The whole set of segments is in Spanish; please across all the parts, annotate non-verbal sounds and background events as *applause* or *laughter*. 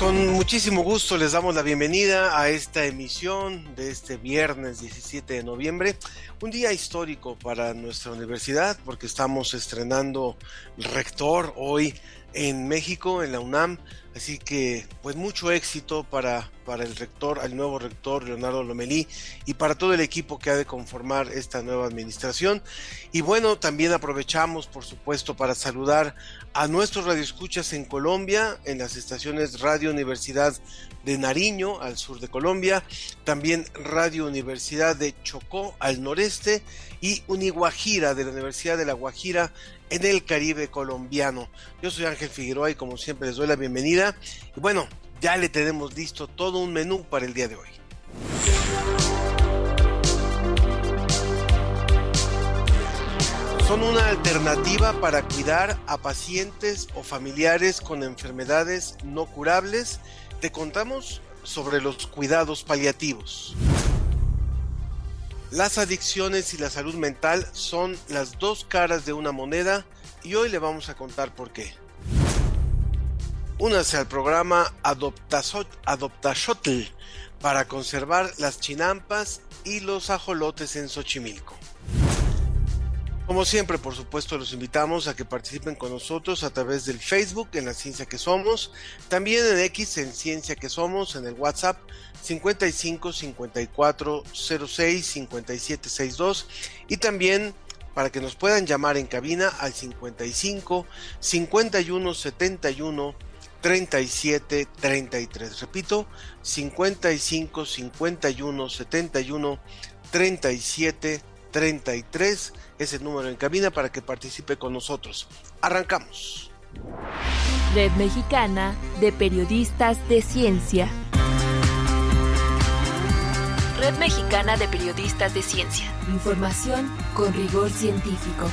Con muchísimo gusto les damos la bienvenida a esta emisión de este viernes 17 de noviembre, un día histórico para nuestra universidad porque estamos estrenando rector hoy en México, en la UNAM, así que pues mucho éxito para, para el rector, al nuevo rector Leonardo Lomelí y para todo el equipo que ha de conformar esta nueva administración. Y bueno, también aprovechamos por supuesto para saludar a nuestros radioescuchas en Colombia, en las estaciones Radio Universidad de Nariño, al sur de Colombia, también Radio Universidad de Chocó, al noreste, y Uniguajira, de la Universidad de La Guajira, en el Caribe colombiano. Yo soy Ángel Figueroa y como siempre les doy la bienvenida. Y bueno, ya le tenemos listo todo un menú para el día de hoy. son una alternativa para cuidar a pacientes o familiares con enfermedades no curables. Te contamos sobre los cuidados paliativos. Las adicciones y la salud mental son las dos caras de una moneda y hoy le vamos a contar por qué. Únase al programa Adoptashotl para conservar las chinampas y los ajolotes en Xochimilco. Como siempre, por supuesto, los invitamos a que participen con nosotros a través del Facebook en La Ciencia que Somos, también en X en Ciencia que Somos, en el WhatsApp 55 54 06 57 62 y también para que nos puedan llamar en cabina al 55 51 71 37 33. Repito, 55 51 71 37 33 es el número en cabina para que participe con nosotros. Arrancamos. Red Mexicana de Periodistas de Ciencia. Red Mexicana de Periodistas de Ciencia. Información con rigor científico.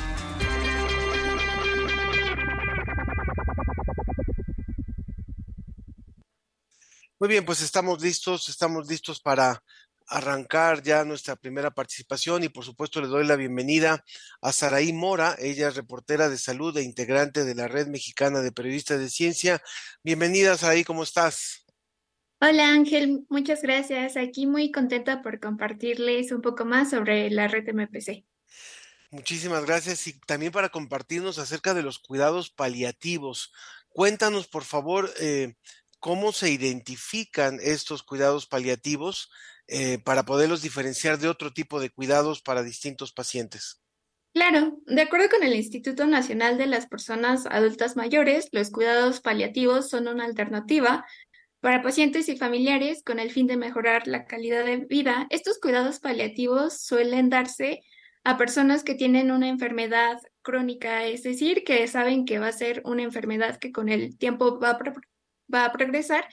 Muy bien, pues estamos listos, estamos listos para arrancar ya nuestra primera participación y por supuesto le doy la bienvenida a Saraí Mora, ella es reportera de salud e integrante de la Red Mexicana de Periodistas de Ciencia. Bienvenida Saraí, ¿cómo estás? Hola Ángel, muchas gracias. Aquí muy contenta por compartirles un poco más sobre la red MPC. Muchísimas gracias y también para compartirnos acerca de los cuidados paliativos. Cuéntanos, por favor, eh, cómo se identifican estos cuidados paliativos eh, para poderlos diferenciar de otro tipo de cuidados para distintos pacientes. Claro, de acuerdo con el Instituto Nacional de las Personas Adultas Mayores, los cuidados paliativos son una alternativa para pacientes y familiares con el fin de mejorar la calidad de vida. Estos cuidados paliativos suelen darse a personas que tienen una enfermedad crónica, es decir, que saben que va a ser una enfermedad que con el tiempo va va a progresar.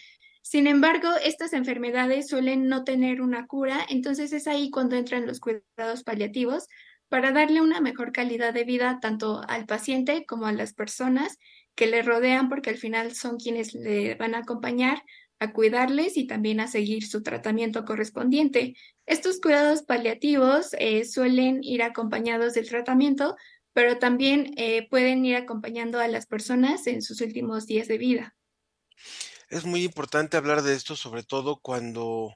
Sin embargo, estas enfermedades suelen no tener una cura, entonces es ahí cuando entran los cuidados paliativos para darle una mejor calidad de vida tanto al paciente como a las personas que le rodean, porque al final son quienes le van a acompañar a cuidarles y también a seguir su tratamiento correspondiente. Estos cuidados paliativos eh, suelen ir acompañados del tratamiento, pero también eh, pueden ir acompañando a las personas en sus últimos días de vida. Es muy importante hablar de esto, sobre todo cuando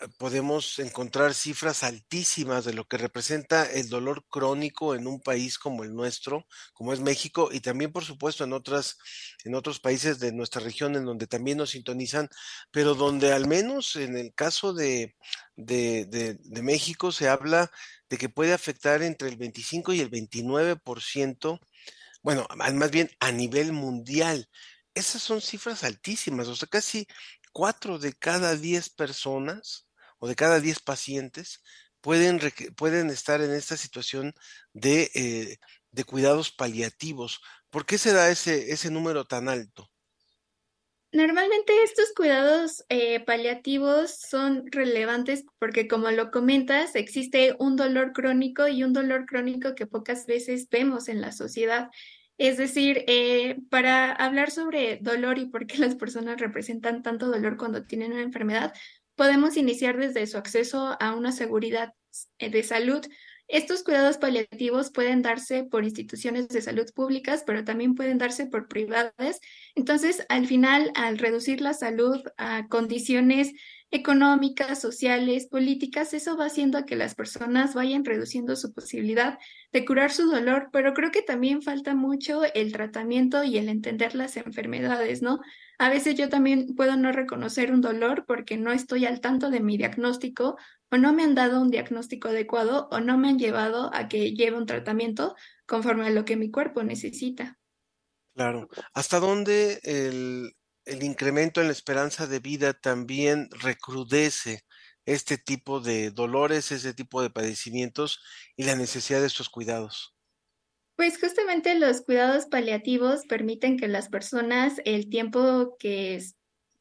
eh, podemos encontrar cifras altísimas de lo que representa el dolor crónico en un país como el nuestro, como es México, y también, por supuesto, en otras, en otros países de nuestra región en donde también nos sintonizan, pero donde al menos en el caso de, de, de, de México se habla de que puede afectar entre el 25 y el 29%, bueno, más bien a nivel mundial esas son cifras altísimas, o sea, casi cuatro de cada diez personas o de cada diez pacientes pueden, pueden estar en esta situación de, eh, de cuidados paliativos. ¿Por qué se da ese, ese número tan alto? Normalmente estos cuidados eh, paliativos son relevantes porque, como lo comentas, existe un dolor crónico y un dolor crónico que pocas veces vemos en la sociedad. Es decir, eh, para hablar sobre dolor y por qué las personas representan tanto dolor cuando tienen una enfermedad, podemos iniciar desde su acceso a una seguridad eh, de salud estos cuidados paliativos pueden darse por instituciones de salud públicas, pero también pueden darse por privadas. Entonces, al final, al reducir la salud a condiciones económicas, sociales, políticas, eso va haciendo que las personas vayan reduciendo su posibilidad de curar su dolor, pero creo que también falta mucho el tratamiento y el entender las enfermedades, ¿no? A veces yo también puedo no reconocer un dolor porque no estoy al tanto de mi diagnóstico o no me han dado un diagnóstico adecuado o no me han llevado a que lleve un tratamiento conforme a lo que mi cuerpo necesita. Claro. ¿Hasta dónde el, el incremento en la esperanza de vida también recrudece este tipo de dolores, ese tipo de padecimientos y la necesidad de estos cuidados? Pues justamente los cuidados paliativos permiten que las personas el tiempo que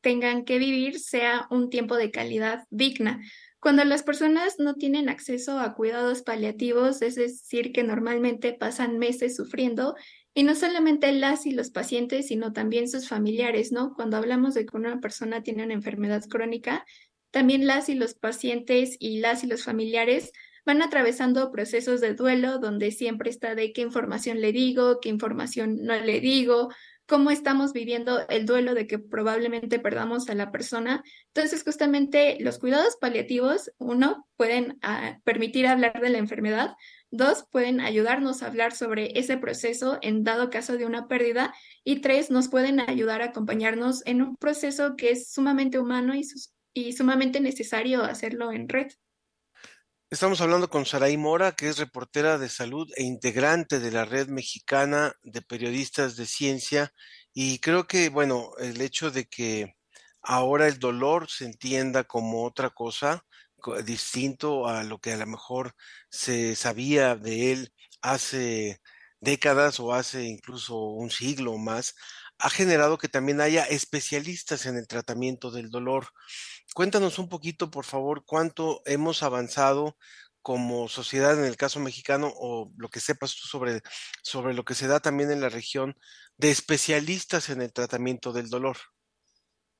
tengan que vivir sea un tiempo de calidad digna. Cuando las personas no tienen acceso a cuidados paliativos, es decir, que normalmente pasan meses sufriendo, y no solamente las y los pacientes, sino también sus familiares, ¿no? Cuando hablamos de que una persona tiene una enfermedad crónica, también las y los pacientes y las y los familiares van atravesando procesos de duelo donde siempre está de qué información le digo, qué información no le digo, cómo estamos viviendo el duelo de que probablemente perdamos a la persona. Entonces, justamente los cuidados paliativos, uno, pueden ah, permitir hablar de la enfermedad, dos, pueden ayudarnos a hablar sobre ese proceso en dado caso de una pérdida, y tres, nos pueden ayudar a acompañarnos en un proceso que es sumamente humano y, y sumamente necesario hacerlo en red. Estamos hablando con Saraí Mora, que es reportera de salud e integrante de la red mexicana de periodistas de ciencia. Y creo que, bueno, el hecho de que ahora el dolor se entienda como otra cosa, distinto a lo que a lo mejor se sabía de él hace décadas o hace incluso un siglo o más, ha generado que también haya especialistas en el tratamiento del dolor. Cuéntanos un poquito, por favor, cuánto hemos avanzado como sociedad en el caso mexicano o lo que sepas tú sobre, sobre lo que se da también en la región de especialistas en el tratamiento del dolor.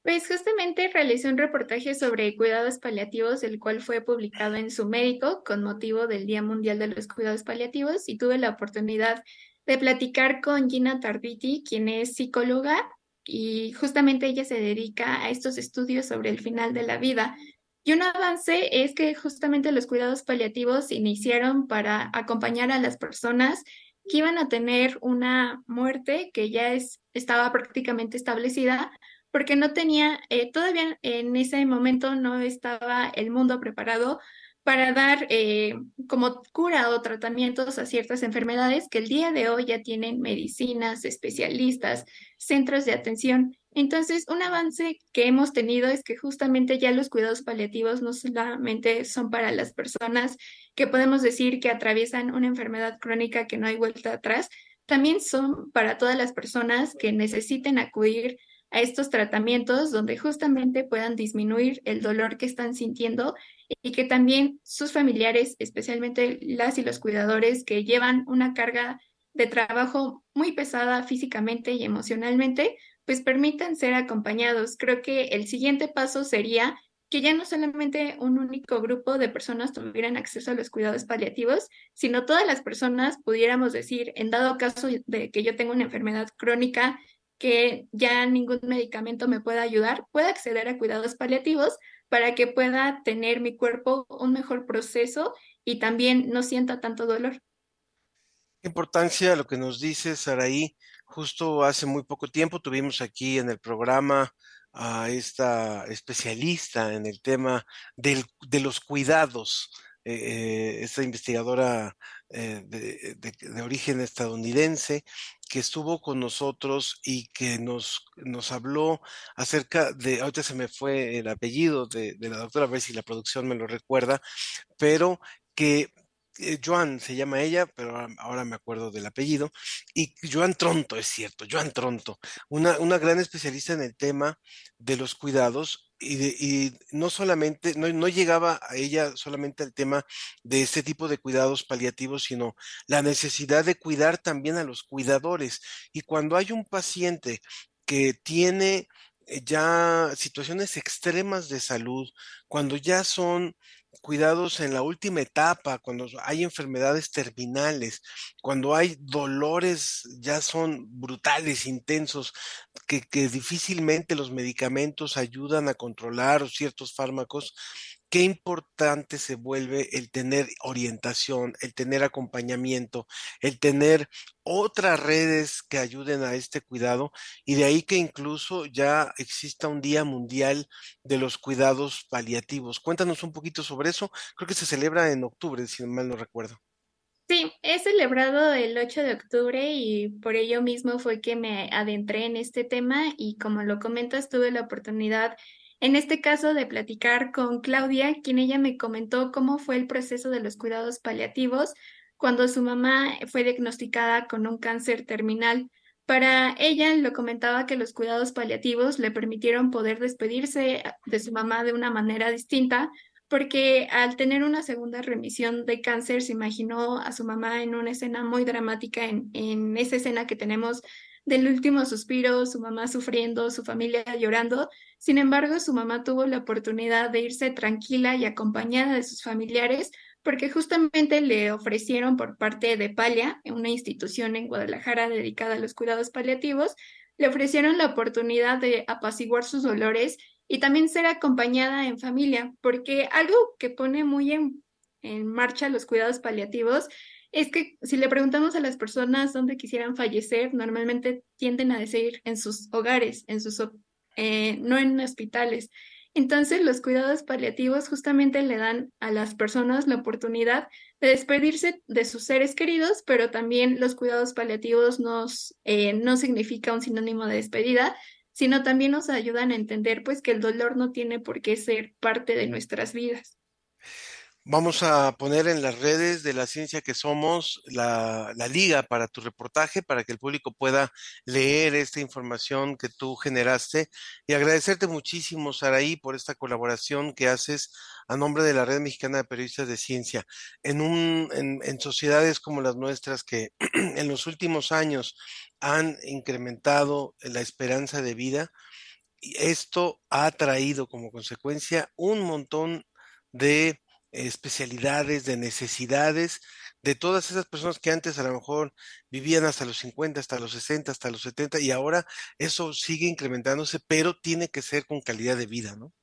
Pues justamente realicé un reportaje sobre cuidados paliativos, el cual fue publicado en su médico con motivo del Día Mundial de los Cuidados Paliativos y tuve la oportunidad de platicar con Gina Tarditi, quien es psicóloga y justamente ella se dedica a estos estudios sobre el final de la vida. Y un avance es que justamente los cuidados paliativos se iniciaron para acompañar a las personas que iban a tener una muerte que ya es, estaba prácticamente establecida, porque no tenía, eh, todavía en ese momento no estaba el mundo preparado para dar eh, como cura o tratamientos a ciertas enfermedades que el día de hoy ya tienen medicinas, especialistas, centros de atención. Entonces, un avance que hemos tenido es que justamente ya los cuidados paliativos no solamente son para las personas que podemos decir que atraviesan una enfermedad crónica que no hay vuelta atrás, también son para todas las personas que necesiten acudir a estos tratamientos donde justamente puedan disminuir el dolor que están sintiendo y que también sus familiares, especialmente las y los cuidadores que llevan una carga de trabajo muy pesada físicamente y emocionalmente, pues permitan ser acompañados. Creo que el siguiente paso sería que ya no solamente un único grupo de personas tuvieran acceso a los cuidados paliativos, sino todas las personas pudiéramos decir, en dado caso de que yo tenga una enfermedad crónica que ya ningún medicamento me pueda ayudar, pueda acceder a cuidados paliativos para que pueda tener mi cuerpo un mejor proceso y también no sienta tanto dolor. Qué importancia lo que nos dice Saraí. Justo hace muy poco tiempo tuvimos aquí en el programa a esta especialista en el tema de los cuidados, eh, eh, esta investigadora eh, de, de, origen estadounidense que estuvo con nosotros y que nos, nos habló acerca de, ahorita se me fue el apellido de, de la doctora, a ver si la producción me lo recuerda, pero que eh, Joan se llama ella, pero ahora me acuerdo del apellido, y Joan Tronto, es cierto, Joan Tronto, una, una gran especialista en el tema de los cuidados y, no solamente, no, no, llegaba a ella solamente el tema de este tipo de cuidados paliativos, sino la necesidad de cuidar también a los cuidadores. Y cuando hay un paciente que tiene eh, ya situaciones extremas de salud, cuando ya son cuidados en la última etapa, cuando hay enfermedades terminales, cuando hay dolores ya son brutales, intensos, que, que difícilmente los medicamentos ayudan a controlar o ciertos fármacos, qué importante se vuelve el tener orientación, el tener acompañamiento, el tener otras redes que ayuden a este cuidado y de ahí que incluso ya exista un Día Mundial de los Cuidados Paliativos. Cuéntanos un poquito sobre eso. Creo que se celebra en octubre, si mal no recuerdo. Sí, he celebrado el 8 de octubre y por ello mismo fue que me adentré en este tema y como lo comentas, tuve la oportunidad en este caso de platicar con Claudia, quien ella me comentó cómo fue el proceso de los cuidados paliativos cuando su mamá fue diagnosticada con un cáncer terminal. Para ella lo comentaba que los cuidados paliativos le permitieron poder despedirse de su mamá de una manera distinta, porque al tener una segunda remisión de cáncer se imaginó a su mamá en una escena muy dramática, en, en esa escena que tenemos del último suspiro, su mamá sufriendo, su familia llorando. Sin embargo, su mamá tuvo la oportunidad de irse tranquila y acompañada de sus familiares porque justamente le ofrecieron por parte de Palia, una institución en Guadalajara dedicada a los cuidados paliativos, le ofrecieron la oportunidad de apaciguar sus dolores y también ser acompañada en familia, porque algo que pone muy en, en marcha los cuidados paliativos es que si le preguntamos a las personas dónde quisieran fallecer, normalmente tienden a decir en sus hogares, en sus, eh, no en hospitales. Entonces, los cuidados paliativos justamente le dan a las personas la oportunidad de despedirse de sus seres queridos, pero también los cuidados paliativos nos, eh, no significa un sinónimo de despedida, sino también nos ayudan a entender pues que el dolor no tiene por qué ser parte de nuestras vidas. Vamos a poner en las redes de la ciencia que somos la, liga para tu reportaje, para que el público pueda leer esta información que tú generaste. Y agradecerte muchísimo, Saraí, por esta colaboración que haces a nombre de la Red Mexicana de Periodistas de Ciencia. En, un, en, en sociedades como las nuestras que *clears throat* en los últimos años han incrementado la esperanza de vida, esto ha traído como consecuencia un montón de especialidades, de necesidades de todas esas personas que antes a lo mejor vivían hasta los 50, hasta los 60, hasta los 70 y ahora eso sigue incrementándose, pero tiene que ser con calidad de vida, ¿no?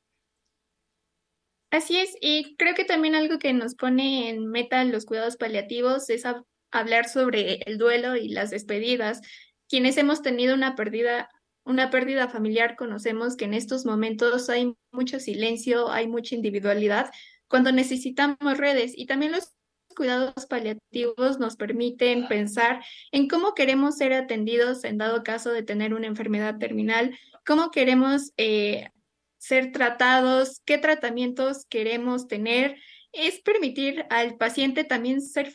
Así es, y creo que también algo que nos pone en meta los cuidados paliativos es hablar sobre el duelo y las despedidas. Quienes hemos tenido una pérdida, una pérdida familiar conocemos que en estos momentos hay mucho silencio, hay mucha individualidad, cuando necesitamos redes y también los cuidados paliativos nos permiten pensar en cómo queremos ser atendidos en dado caso de tener una enfermedad terminal, cómo queremos eh, ser tratados, qué tratamientos queremos tener. Es permitir al paciente también ser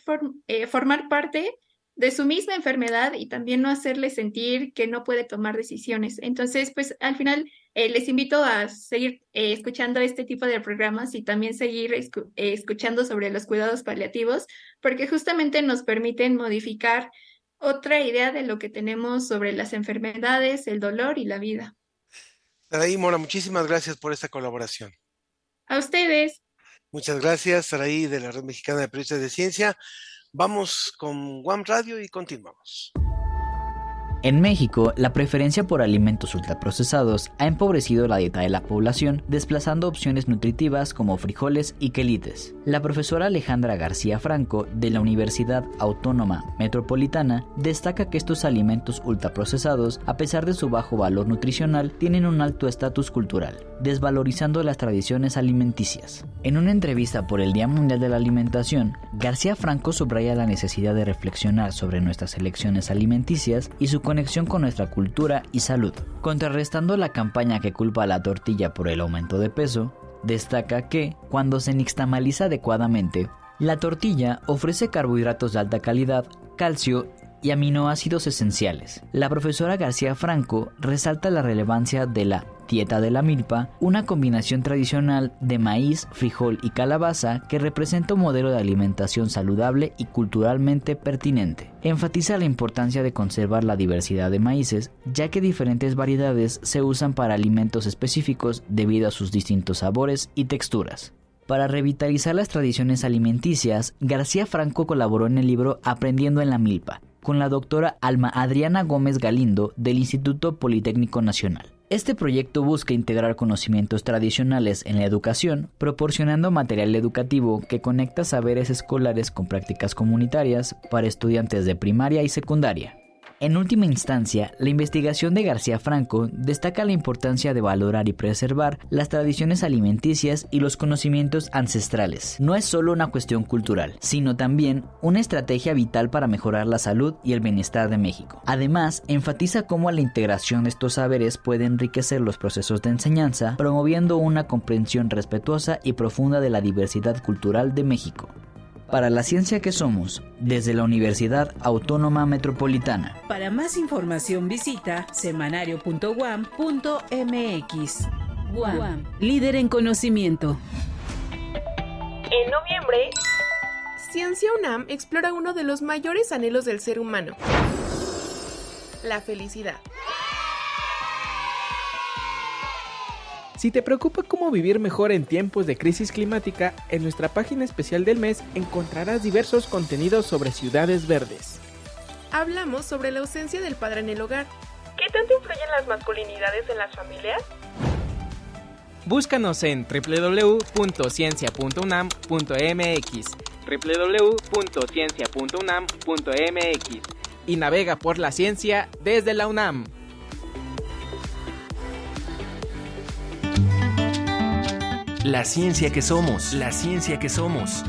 eh, formar parte de su misma enfermedad y también no hacerle sentir que no puede tomar decisiones. Entonces, pues al final eh, les invito a seguir eh, escuchando este tipo de programas y también seguir eh, escuchando sobre los cuidados paliativos, porque justamente nos permiten modificar otra idea de lo que tenemos sobre las enfermedades, el dolor y la vida. Saraí Mora, muchísimas gracias por esta colaboración. A ustedes. Muchas gracias, Saraí de la Red Mexicana de Periodistas de Ciencia. Vamos con One Radio y continuamos. En México, la preferencia por alimentos ultraprocesados ha empobrecido la dieta de la población, desplazando opciones nutritivas como frijoles y quelites. La profesora Alejandra García Franco, de la Universidad Autónoma Metropolitana, destaca que estos alimentos ultraprocesados, a pesar de su bajo valor nutricional, tienen un alto estatus cultural, desvalorizando las tradiciones alimenticias. En una entrevista por el Día Mundial de la Alimentación, García Franco subraya la necesidad de reflexionar sobre nuestras elecciones alimenticias y su conexión con nuestra cultura y salud. Contrarrestando la campaña que culpa a la tortilla por el aumento de peso, destaca que, cuando se nixtamaliza adecuadamente, la tortilla ofrece carbohidratos de alta calidad, calcio y aminoácidos esenciales. La profesora García Franco resalta la relevancia de la dieta de la milpa, una combinación tradicional de maíz, frijol y calabaza que representa un modelo de alimentación saludable y culturalmente pertinente. Enfatiza la importancia de conservar la diversidad de maíces, ya que diferentes variedades se usan para alimentos específicos debido a sus distintos sabores y texturas. Para revitalizar las tradiciones alimenticias, García Franco colaboró en el libro Aprendiendo en la Milpa, con la doctora Alma Adriana Gómez Galindo del Instituto Politécnico Nacional. Este proyecto busca integrar conocimientos tradicionales en la educación, proporcionando material educativo que conecta saberes escolares con prácticas comunitarias para estudiantes de primaria y secundaria. En última instancia, la investigación de García Franco destaca la importancia de valorar y preservar las tradiciones alimenticias y los conocimientos ancestrales. No es solo una cuestión cultural, sino también una estrategia vital para mejorar la salud y el bienestar de México. Además, enfatiza cómo la integración de estos saberes puede enriquecer los procesos de enseñanza, promoviendo una comprensión respetuosa y profunda de la diversidad cultural de México para la ciencia que somos, desde la Universidad Autónoma Metropolitana. Para más información visita semanario.guam.mx. Guam, líder en conocimiento. En noviembre, Ciencia UNAM explora uno de los mayores anhelos del ser humano, la felicidad. Si te preocupa cómo vivir mejor en tiempos de crisis climática, en nuestra página especial del mes encontrarás diversos contenidos sobre ciudades verdes. Hablamos sobre la ausencia del padre en el hogar. ¿Qué tanto influyen las masculinidades en las familias? Búscanos en www.ciencia.unam.mx www.ciencia.unam.mx y navega por la ciencia desde la UNAM. La ciencia que somos, la ciencia que somos.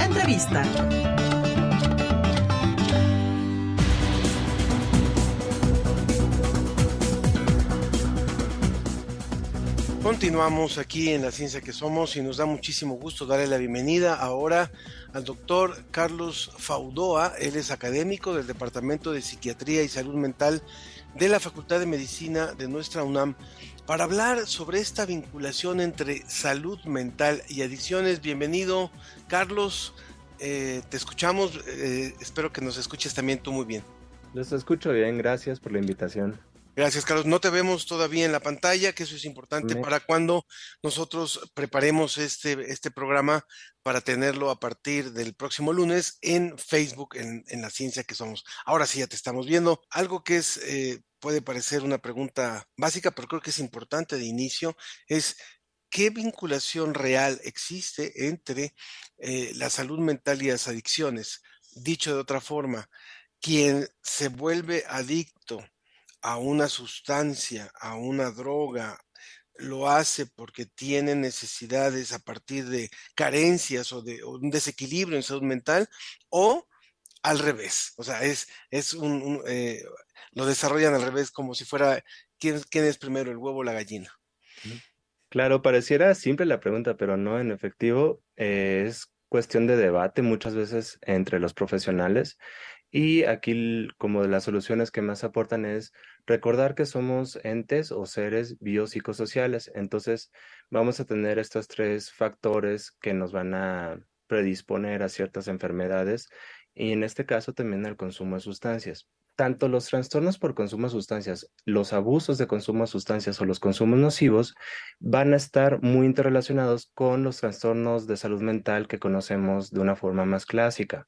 Entrevista. Continuamos aquí en la ciencia que somos y nos da muchísimo gusto darle la bienvenida ahora al doctor Carlos Faudoa. Él es académico del Departamento de Psiquiatría y Salud Mental de la Facultad de Medicina de nuestra UNAM para hablar sobre esta vinculación entre salud mental y adicciones. Bienvenido, Carlos. Eh, te escuchamos. Eh, espero que nos escuches también tú muy bien. Los escucho bien. Gracias por la invitación. Gracias, Carlos. No te vemos todavía en la pantalla, que eso es importante para cuando nosotros preparemos este, este programa para tenerlo a partir del próximo lunes en Facebook, en, la ciencia que somos. Ahora sí, ya te estamos viendo. Algo que es, eh, puede parecer una pregunta básica, pero creo que es importante de inicio, es ¿qué vinculación real existe entre eh, la salud mental y las adicciones? Dicho de otra forma, quien se vuelve adicto a una sustancia, a una droga, lo hace porque tiene necesidades a partir de carencias o de un desequilibrio en salud mental, o al revés. O sea, es, es un, eh, lo desarrollan al revés, como si fuera quién, quién es primero, el huevo o la gallina. Claro, pareciera simple la pregunta, pero no, en efectivo, eh, es cuestión de debate muchas veces entre los profesionales y aquí como de las soluciones que más aportan es recordar que somos entes o seres biopsicosociales. Entonces vamos a tener estos tres factores que nos van a predisponer a ciertas enfermedades y en este caso también al consumo de sustancias. Tanto los trastornos por consumo de sustancias, los abusos de consumo de sustancias o los consumos nocivos van a estar muy interrelacionados con los trastornos de salud mental que conocemos de una forma más clásica.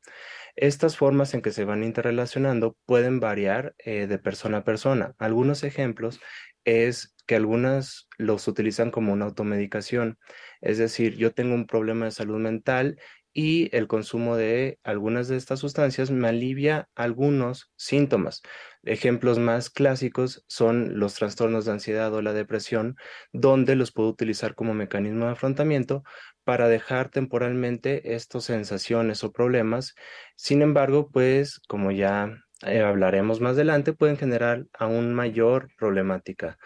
Estas formas en que se van interrelacionando pueden variar eh, de persona a persona. Algunos ejemplos es que algunas los utilizan como una automedicación, es decir, yo tengo un problema de salud mental y el consumo de algunas de estas sustancias me alivia algunos síntomas. Ejemplos más clásicos son los trastornos de ansiedad o la depresión, donde los puedo utilizar como mecanismo de afrontamiento para dejar temporalmente estas sensaciones o problemas. Sin embargo, pues como ya eh, hablaremos más adelante, pueden generar aún mayor problemática.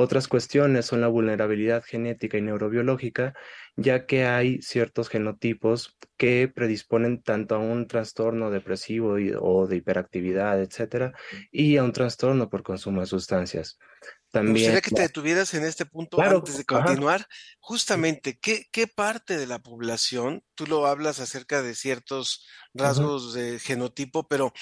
Otras cuestiones son la vulnerabilidad genética y neurobiológica, ya que hay ciertos genotipos que predisponen tanto a un trastorno depresivo o de hiperactividad, etcétera, y a un trastorno por consumo de sustancias. También, Me gustaría que te detuvieras en este punto antes de continuar. Justamente, ¿qué, ¿qué, parte de la población, tú lo hablas acerca de ciertos rasgos de genotipo, pero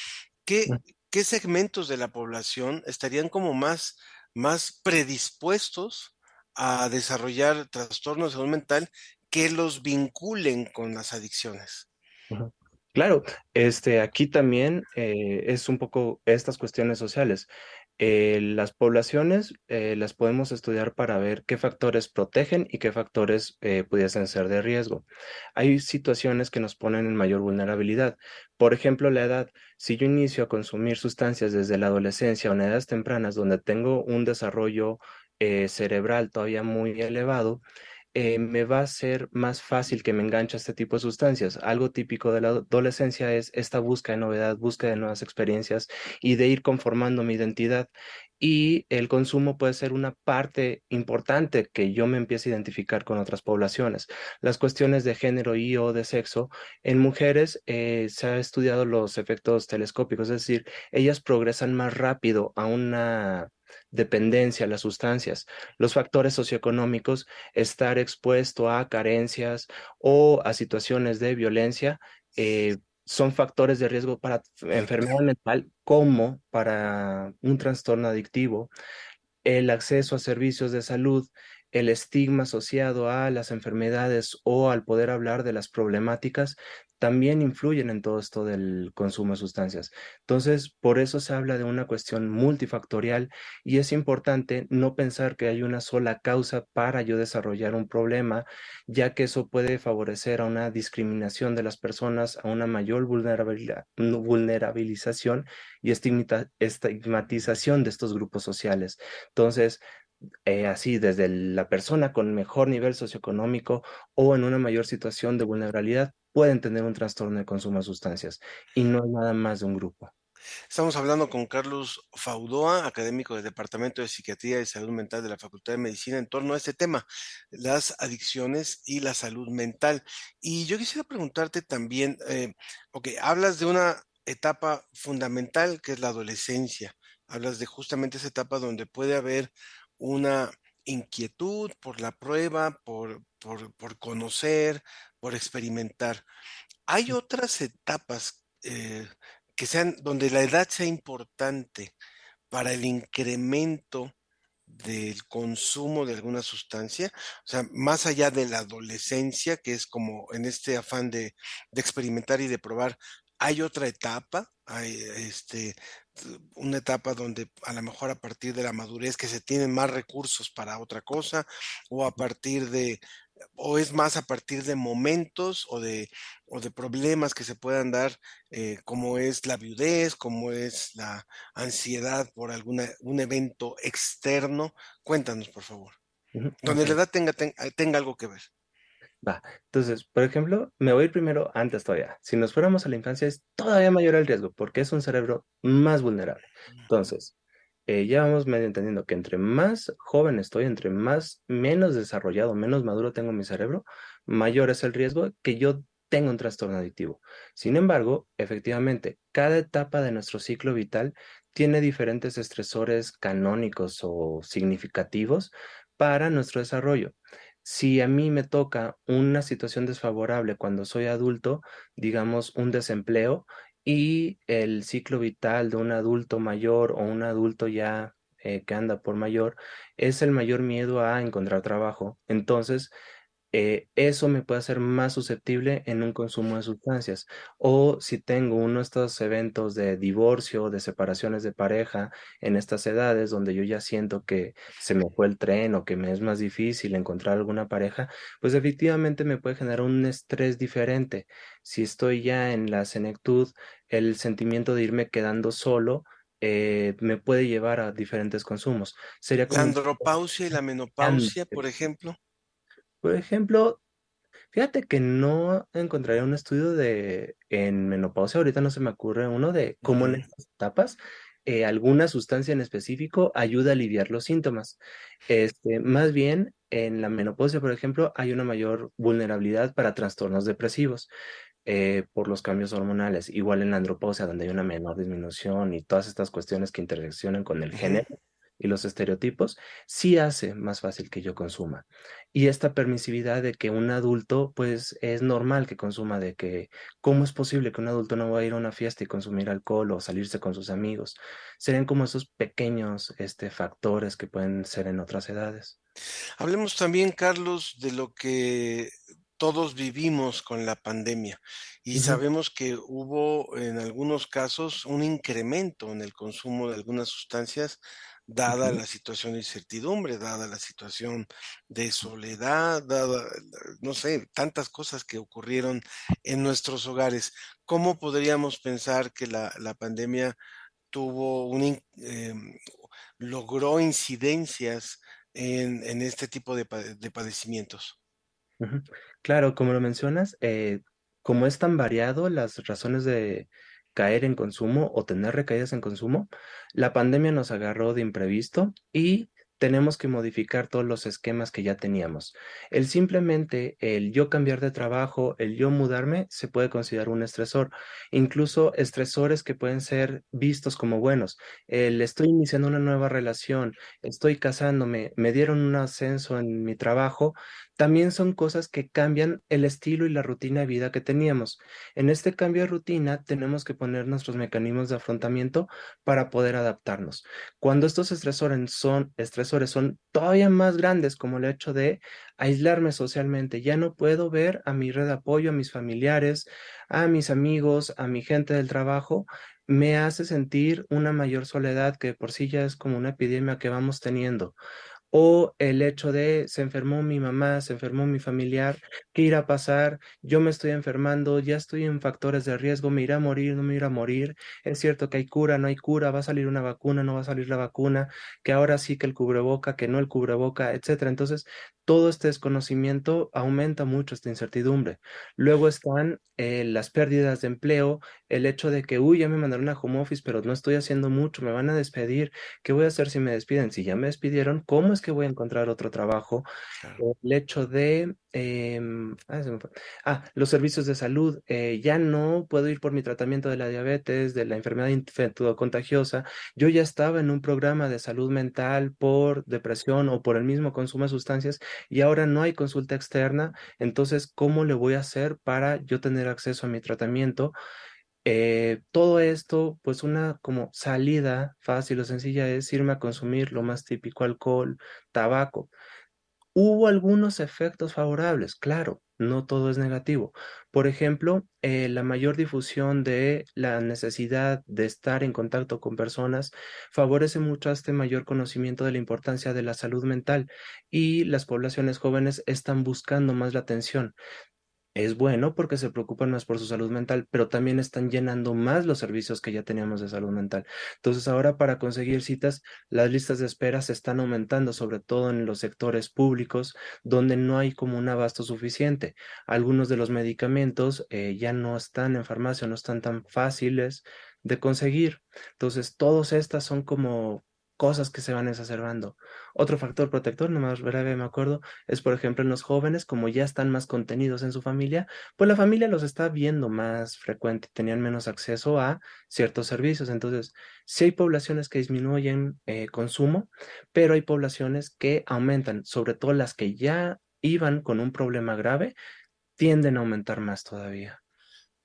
¿qué, ¿qué segmentos de la población estarían como más más predispuestos a desarrollar trastornos de salud mental que los vinculen con las adicciones. Claro, este, aquí también eh, es un poco estas cuestiones sociales. Eh, las poblaciones eh, las podemos estudiar para ver qué factores protegen y qué factores pudiesen ser de riesgo. Hay situaciones que nos ponen en mayor vulnerabilidad. Por ejemplo, la edad. Si yo inicio a consumir sustancias desde la adolescencia o en edades tempranas donde tengo un desarrollo cerebral todavía muy elevado, eh, me va a ser más fácil que me enganche a este tipo de sustancias. Algo típico de la adolescencia es esta búsqueda de novedad, búsqueda de nuevas experiencias y de ir conformando mi identidad. Y el consumo puede ser una parte importante que yo me empiece a identificar con otras poblaciones. Las cuestiones de género y o de sexo, en mujeres eh, se ha estudiado los efectos telescópicos, es decir, ellas progresan más rápido a una dependencia a las sustancias, los factores socioeconómicos, estar expuesto a carencias o a situaciones de violencia, eh, son factores de riesgo para enfermedad mental como para un trastorno adictivo. El acceso a servicios de salud, el estigma asociado a las enfermedades o al poder hablar de las problemáticas también influyen en todo esto del consumo de sustancias. Entonces, por eso se habla de una cuestión multifactorial y es importante no pensar que hay una sola causa para yo desarrollar un problema, ya que eso puede favorecer a una discriminación de las personas, a una mayor vulnerabilidad, vulnerabilización y estigmatización de estos grupos sociales. Entonces, eh, así desde la persona con mejor nivel socioeconómico o en una mayor situación de vulnerabilidad pueden tener un trastorno de consumo de sustancias y no es nada más de un grupo. Estamos hablando con Carlos Faudoa, académico del Departamento de Psiquiatría y Salud Mental de la Facultad de Medicina, en torno a este tema, las adicciones y la salud mental. Y yo quisiera preguntarte también, eh, ok, hablas de una etapa fundamental que es la adolescencia, hablas de justamente esa etapa donde puede haber una inquietud por la prueba, por, por, conocer, por experimentar. Hay otras etapas eh, que sean donde la edad sea importante para el incremento del consumo de alguna sustancia, o sea, más allá de la adolescencia, que es como en este afán de, de experimentar y de probar, hay otra etapa, hay este, una etapa donde a lo mejor a partir de la madurez que se tienen más recursos para otra cosa, o a partir de, o es más a partir de momentos o de, o de problemas que se puedan dar, eh, como es la viudez, como es la ansiedad por alguna, un evento externo. Cuéntanos, por favor. Donde la edad tenga, tenga algo que ver. Va, entonces, por ejemplo, me voy a ir primero antes todavía. Si nos fuéramos a la infancia es todavía mayor el riesgo porque es un cerebro más vulnerable. Entonces, eh, ya vamos medio entendiendo que entre más joven estoy, entre más menos desarrollado, menos maduro tengo mi cerebro, mayor es el riesgo que yo tenga un trastorno adictivo. Sin embargo, efectivamente, cada etapa de nuestro ciclo vital tiene diferentes estresores canónicos o significativos para nuestro desarrollo. Si a mí me toca una situación desfavorable cuando soy adulto, digamos un desempleo, y el ciclo vital de un adulto mayor o un adulto ya eh, que anda por mayor, es el mayor miedo a encontrar trabajo. Entonces, eh, eso me puede hacer más susceptible en un consumo de sustancias. O si tengo uno de estos eventos de divorcio, de separaciones de pareja en estas edades donde yo ya siento que se me fue el tren o que me es más difícil encontrar alguna pareja, pues efectivamente me puede generar un estrés diferente. Si estoy ya en la senectud, el sentimiento de irme quedando solo, eh, me puede llevar a diferentes consumos. Sería La andropausia y la menopausia, por ejemplo. Por ejemplo, fíjate que no encontraría un estudio de en menopausia, ahorita no se me ocurre uno de cómo en estas etapas eh, alguna sustancia en específico ayuda a aliviar los síntomas. Este, más bien, en la menopausia, por ejemplo, hay una mayor vulnerabilidad para trastornos depresivos eh, por los cambios hormonales. Igual en la andropausia, donde hay una menor disminución y todas estas cuestiones que interaccionan con el género, y los estereotipos, sí hace más fácil que yo consuma. Y esta permisividad de que un adulto, pues es normal que consuma, de que cómo es posible que un adulto no vaya a ir a una fiesta y consumir alcohol o salirse con sus amigos. Serían como esos pequeños este, factores que pueden ser en otras edades. Hablemos también, Carlos, de lo que todos vivimos con la pandemia y sabemos que hubo en algunos casos un incremento en el consumo de algunas sustancias dada la situación de incertidumbre, dada la situación de soledad, dada, no sé, tantas cosas que ocurrieron en nuestros hogares. ¿Cómo podríamos pensar que la, pandemia tuvo un, em, logró incidencias en, este tipo de, padecimientos? Claro, como lo mencionas, eh, como es tan variado las razones de, caer en consumo o tener recaídas en consumo, la pandemia nos agarró de imprevisto y tenemos que modificar todos los esquemas que ya teníamos. El simplemente, el yo cambiar de trabajo, el yo mudarme, se puede considerar un estresor. Incluso estresores que pueden ser vistos como buenos. El estoy iniciando una nueva relación, estoy casándome, me dieron un ascenso en mi trabajo, también son cosas que cambian el estilo y la rutina de vida que teníamos. En este cambio de rutina tenemos que poner nuestros mecanismos de afrontamiento para poder adaptarnos. Cuando estos estresores son, estresores son todavía más grandes, como el hecho de aislarme socialmente, ya no puedo ver a mi red de apoyo, a mis familiares, a mis amigos, a mi gente del trabajo, me hace sentir una mayor soledad que por sí ya es como una epidemia que vamos teniendo o el hecho de se enfermó mi mamá, se enfermó mi familiar, ¿qué irá a pasar? Yo me estoy enfermando, ya estoy en factores de riesgo, me irá a morir, no me irá a morir, es cierto que hay cura, no hay cura, va a salir una vacuna, no va a salir la vacuna, que ahora sí que el cubreboca, que no el cubreboca, etcétera. Entonces, todo este desconocimiento aumenta mucho esta incertidumbre. Luego están eh, las pérdidas de empleo, el hecho de que, uy, ya me mandaron a home office, pero no estoy haciendo mucho, me van a despedir, ¿qué voy a hacer si me despiden? Si ya me despidieron, ¿cómo es que voy a encontrar otro trabajo? El hecho de Em, ah, los servicios de salud. Eh, ya no puedo ir por mi tratamiento de la diabetes, de la enfermedad contagiosa. Yo ya estaba en un programa de salud mental por depresión o por el mismo consumo de sustancias y ahora no hay consulta externa. Entonces, ¿cómo le voy a hacer para yo tener acceso a mi tratamiento? Eh, todo esto, pues una como salida fácil o sencilla es irme a consumir lo más típico, alcohol, tabaco. Hubo algunos efectos favorables, claro, no todo es negativo. Por ejemplo, eh, la mayor difusión de la necesidad de estar en contacto con personas favorece mucho este mayor conocimiento de la importancia de la salud mental y las poblaciones jóvenes están buscando más la atención es bueno porque se preocupan más por su salud mental, pero también están llenando más los servicios que ya teníamos de salud mental. Entonces ahora para conseguir citas, las listas de espera se están aumentando, sobre todo en los sectores públicos, donde no hay como un abasto suficiente. Algunos de los medicamentos eh, ya no están en farmacia, no están tan fáciles de conseguir. Entonces, todas estas son como cosas que se van exacerbando. Otro factor protector, nomás breve me acuerdo, es por ejemplo en los jóvenes, como ya están más contenidos en su familia, pues la familia los está viendo más frecuente, tenían menos acceso a ciertos servicios. Entonces, sí hay poblaciones que disminuyen eh, consumo, pero hay poblaciones que aumentan, sobre todo las que ya iban con un problema grave, tienden a aumentar más todavía.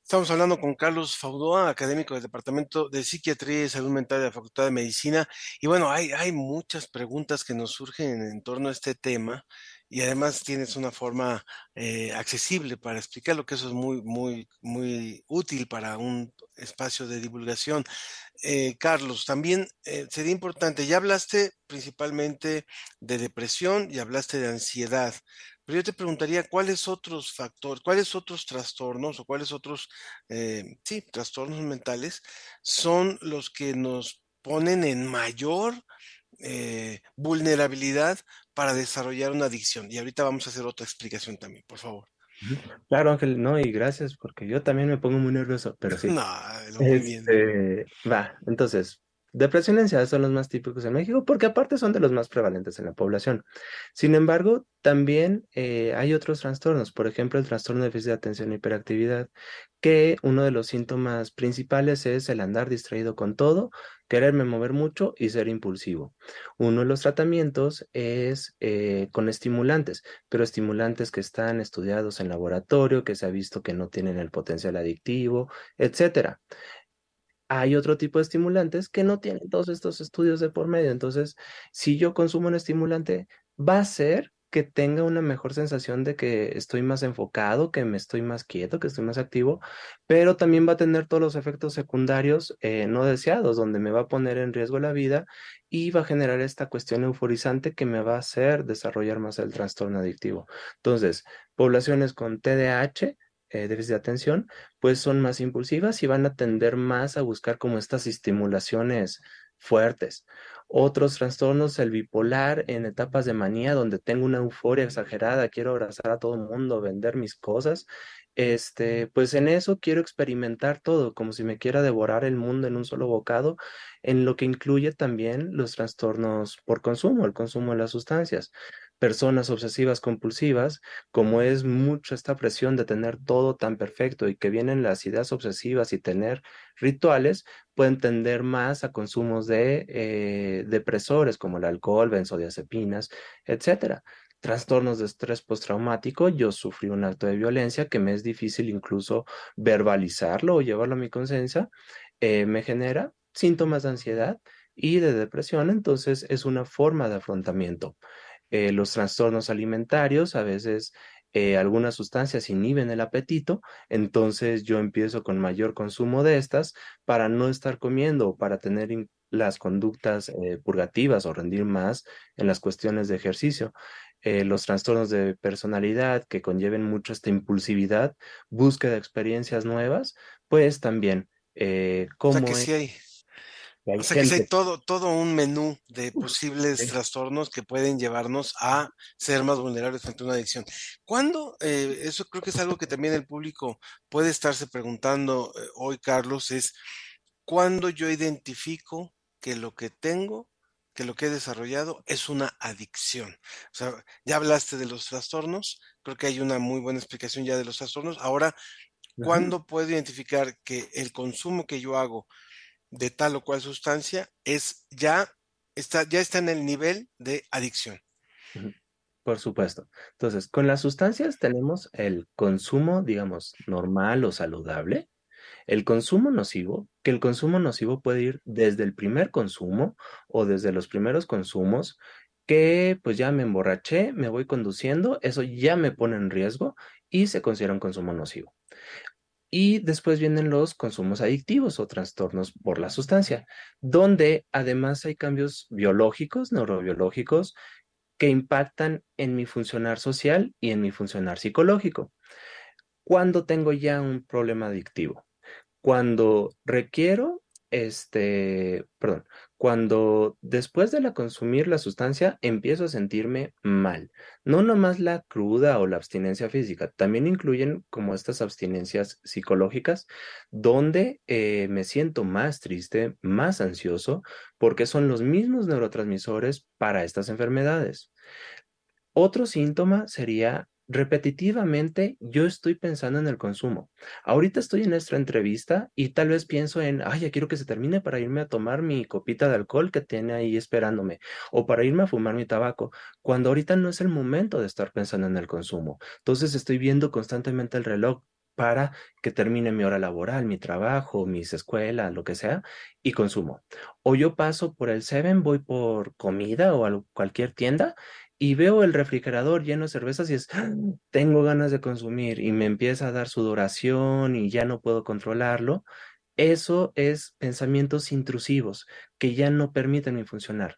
Estamos hablando con Carlos Faudoa, académico del Departamento de Psiquiatría y Salud Mental de la Facultad de Medicina. Y bueno, hay, hay muchas preguntas que nos surgen en, torno a este tema y además tienes una forma eh, accesible para explicar lo que eso es muy, muy, muy útil para un espacio de divulgación. Eh, Carlos, también eh, sería importante, ya hablaste principalmente de depresión y hablaste de ansiedad, pero yo te preguntaría cuáles otros factores, cuáles otros trastornos o cuáles otros, sí, trastornos mentales son los que nos ponen en mayor vulnerabilidad para desarrollar una adicción. Y ahorita vamos a hacer otra explicación también, por favor. Claro, Ángel, no, y gracias, porque yo también me pongo muy nervioso, pero sí. No, muy bien. Este, va, entonces, depresión y son los más típicos en México, porque aparte son de los más prevalentes en la población. Sin embargo, también eh, hay otros trastornos, por ejemplo, el trastorno de déficit de atención e hiperactividad, que uno de los síntomas principales es el andar distraído con todo, quererme mover mucho y ser impulsivo. Uno de los tratamientos es eh, con estimulantes, pero estimulantes que están estudiados en laboratorio, que se ha visto que no tienen el potencial adictivo, etcétera. Hay otro tipo de estimulantes que no tienen todos estos estudios de por medio. Entonces, si yo consumo un estimulante, va a ser que tenga una mejor sensación de que estoy más enfocado, que me estoy más quieto, que estoy más activo, pero también va a tener todos los efectos secundarios eh, no deseados, donde me va a poner en riesgo la vida y va a generar esta cuestión euforizante que me va a hacer desarrollar más el trastorno adictivo. Entonces, poblaciones con TDAH, eh, de atención, pues son más impulsivas y van a tender más a buscar como estas estimulaciones fuertes. Otros trastornos, el bipolar en etapas de manía, donde tengo una euforia exagerada, quiero abrazar a todo el mundo, vender mis cosas. Este, pues en eso quiero experimentar todo, como si me quiera devorar el mundo en un solo bocado, en lo que incluye también los trastornos por consumo, el consumo de las sustancias personas obsesivas compulsivas, como es mucho esta presión de tener todo tan perfecto y que vienen las ideas obsesivas y tener rituales, pueden tender más a consumos de eh, depresores como el alcohol, benzodiazepinas, etcétera. Trastornos de estrés postraumático, yo sufrí un acto de violencia que me es difícil incluso verbalizarlo o llevarlo a mi conciencia, eh, me genera síntomas de ansiedad y de depresión, entonces es una forma de afrontamiento. Eh, los trastornos alimentarios, a veces eh, algunas sustancias inhiben el apetito, entonces yo empiezo con mayor consumo de estas para no estar comiendo o para tener las conductas eh, purgativas o rendir más en las cuestiones de ejercicio. los trastornos de personalidad que conlleven mucho esta impulsividad, búsqueda de experiencias nuevas, pues también como... O sea que hay todo, todo un menú de posibles trastornos que pueden llevarnos a ser más vulnerables frente a una adicción. ¿Cuándo? Eh, eso creo que es algo que también el público puede estarse preguntando eh, hoy, Carlos, es cuándo yo identifico que lo que tengo, que lo que he desarrollado es una adicción. O sea, ya hablaste de los trastornos, creo que hay una muy buena explicación ya de los trastornos. Ahora, ¿cuándo puedo identificar que el consumo que yo hago de tal o cual sustancia es ya está, ya está en el nivel de adicción. Por supuesto. Entonces, con las sustancias tenemos el consumo, digamos, normal o saludable, el consumo nocivo, que el consumo nocivo puede ir desde el primer consumo o desde los primeros consumos, que pues ya me emborraché, me voy conduciendo, eso ya me pone en riesgo y se considera un consumo nocivo. Y después vienen los consumos adictivos o trastornos por la sustancia, donde además hay cambios biológicos, neurobiológicos, que impactan en mi funcionar social y en mi funcionar psicológico. Cuando tengo ya un problema adictivo, cuando requiero, este, perdón, cuando después de la consumir la sustancia empiezo a sentirme mal. No nomás la cruda o la abstinencia física, también incluyen como estas abstinencias psicológicas donde eh, me siento más triste, más ansioso, porque son los mismos neurotransmisores para estas enfermedades. Otro síntoma sería repetitivamente yo estoy pensando en el consumo. Ahorita estoy en esta entrevista y tal vez pienso en, ay, ya quiero que se termine para irme a tomar mi copita de alcohol que tiene ahí esperándome o para irme a fumar mi tabaco, cuando ahorita no es el momento de estar pensando en el consumo. Entonces estoy viendo constantemente el reloj para que termine mi hora laboral, mi trabajo, mis escuelas, lo que sea, y consumo. O yo paso por el Seven, voy por comida o a cualquier tienda y veo el refrigerador lleno de cervezas y es, *gasps* tengo ganas de consumir y me empieza a dar sudoración y ya no puedo controlarlo, eso es pensamientos intrusivos que ya no permiten mi funcionar.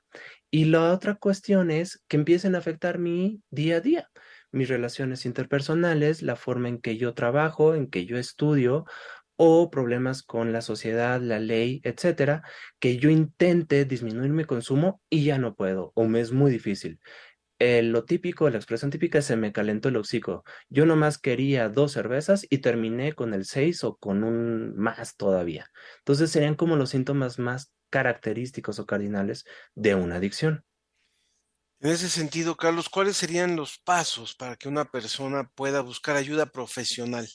Y la otra cuestión es que empiecen a afectar mi día a día, mis relaciones interpersonales, la forma en que yo trabajo, en que yo estudio o problemas con la sociedad, la ley, etcétera, que yo intente disminuir mi consumo y ya no puedo o me es muy difícil. Eh, lo típico, la expresión típica es se me calentó el hocico. Yo nomás quería dos cervezas y terminé con el seis o con un más todavía. Entonces serían como los síntomas más característicos o cardinales de una adicción. En ese sentido, Carlos, ¿cuáles serían los pasos para que una persona pueda buscar ayuda profesional?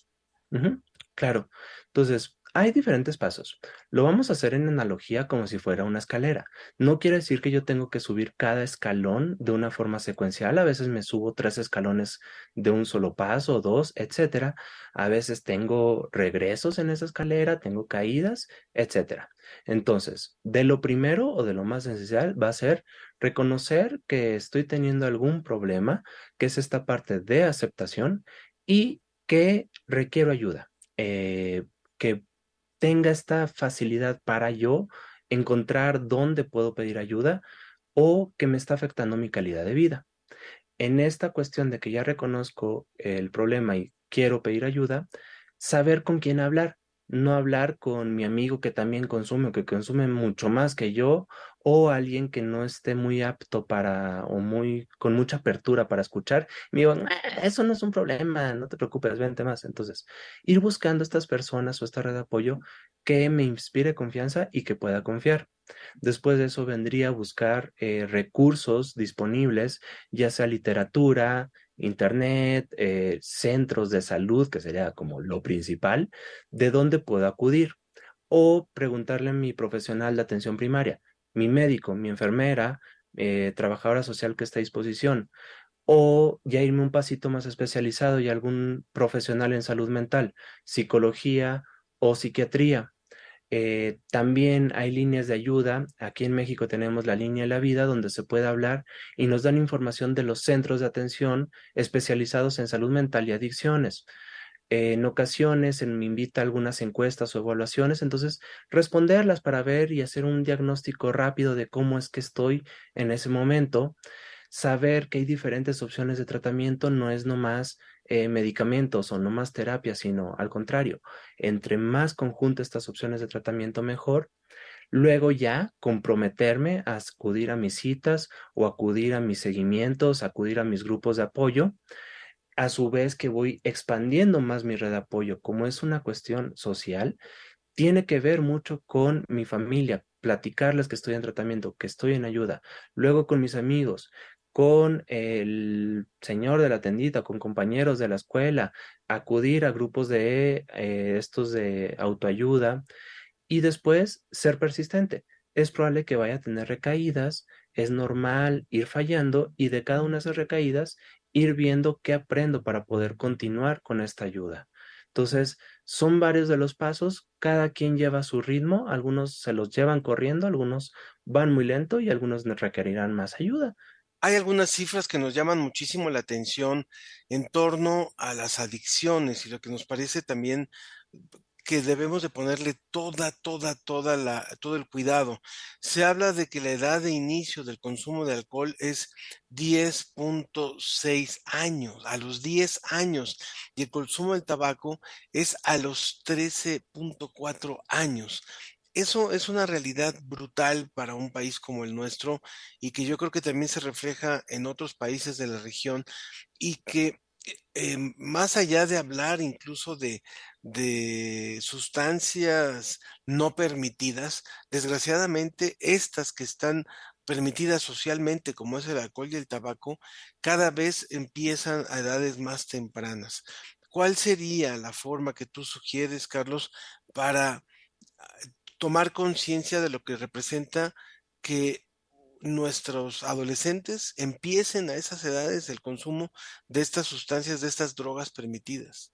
claro. Entonces, hay diferentes pasos. Lo vamos a hacer en analogía como si fuera una escalera. No quiere decir que yo tengo que subir cada escalón de una forma secuencial. A veces me subo tres escalones de un solo paso, dos, etcétera. A veces tengo regresos en esa escalera, tengo caídas, etcétera. Entonces, de lo primero o de lo más esencial va a ser reconocer que estoy teniendo algún problema, que es esta parte de aceptación y que requiero ayuda. Eh, que tenga esta facilidad para yo encontrar dónde puedo pedir ayuda o que me está afectando mi calidad de vida. En esta cuestión de que ya reconozco el problema y quiero pedir ayuda, saber con quién hablar, no hablar con mi amigo que también consume o que consume mucho más que yo o alguien que no esté muy apto para o muy con mucha apertura para escuchar, me digo, eso no es un problema, no te preocupes, vente más. Entonces, ir buscando estas personas o esta red de apoyo que me inspire confianza y que pueda confiar. Después de eso vendría a buscar eh, recursos disponibles, ya sea literatura, internet, eh, centros de salud, que sería como lo principal, de dónde puedo acudir. O preguntarle a mi profesional de atención primaria, mi médico, mi enfermera, eh, trabajadora social que está a disposición, o ya irme un pasito más especializado y algún profesional en salud mental, psicología o psiquiatría. Eh, también hay líneas de ayuda. Aquí en México tenemos la línea de la vida donde se puede hablar y nos dan información de los centros de atención especializados en salud mental y adicciones en ocasiones me invita a algunas encuestas o evaluaciones, entonces responderlas para ver y hacer un diagnóstico rápido de cómo es que estoy en ese momento. Saber que hay diferentes opciones de tratamiento no es nomás eh, medicamentos o no más terapia, sino al contrario, entre más conjunto estas opciones de tratamiento, mejor. Luego ya comprometerme a acudir a mis citas o acudir a mis seguimientos, acudir a mis grupos de apoyo a su vez que voy expandiendo más mi red de apoyo, como es una cuestión social, tiene que ver mucho con mi familia, platicarles que estoy en tratamiento, que estoy en ayuda, luego con mis amigos, con el señor de la tendita, con compañeros de la escuela, acudir a grupos de eh, estos de autoayuda y después ser persistente. Es probable que vaya a tener recaídas, es normal ir fallando y de cada una de esas recaídas ir viendo qué aprendo para poder continuar con esta ayuda. Entonces, son varios de los pasos, cada quien lleva su ritmo, algunos se los llevan corriendo, algunos van muy lento y algunos requerirán más ayuda. Hay algunas cifras que nos llaman muchísimo la atención en torno a las adicciones y lo que nos parece también que debemos de ponerle toda, toda, toda la, todo el cuidado. Se habla de que la edad de inicio del consumo de alcohol es 10.6 años, a los 10 años, y el consumo del tabaco es a los 13.4 años. Eso es una realidad brutal para un país como el nuestro y que yo creo que también se refleja en otros países de la región y que eh, más allá de hablar incluso de, sustancias no permitidas, desgraciadamente estas que están permitidas socialmente, como es el alcohol y el tabaco, cada vez empiezan a edades más tempranas. ¿Cuál sería la forma que tú sugieres, Carlos, para ah, tomar conciencia de lo que representa que nuestros adolescentes empiecen a esas edades el consumo de estas sustancias, de estas drogas permitidas.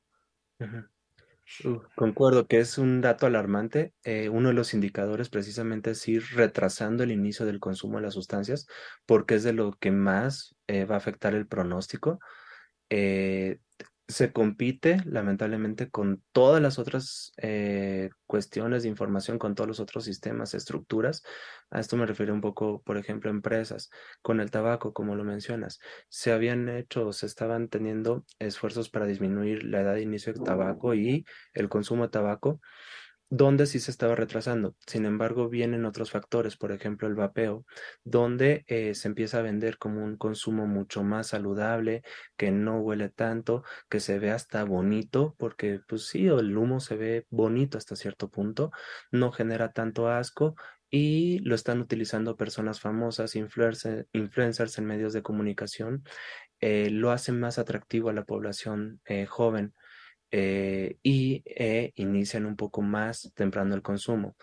Concuerdo que es un dato alarmante. Eh, uno de los indicadores precisamente es ir retrasando el inicio del consumo de las sustancias porque es de lo que más eh, va a afectar el pronóstico. Eh, se compite lamentablemente con todas las otras eh, cuestiones de información, con todos los otros sistemas, estructuras. A esto me refiero un poco, por ejemplo, empresas, con el tabaco, como lo mencionas. Se habían hecho, se estaban teniendo esfuerzos para disminuir la edad de inicio del tabaco y el consumo de tabaco donde sí se estaba retrasando. Sin embargo, vienen otros factores, por ejemplo, el vapeo, donde eh, se empieza a vender como un consumo mucho más saludable, que no huele tanto, que se ve hasta bonito, porque pues sí, el humo se ve bonito hasta cierto punto, no genera tanto asco y lo están utilizando personas famosas, influencers en medios de comunicación, eh, lo hacen más atractivo a la población eh, joven. Eh, y eh, inician un poco más temprano el consumo.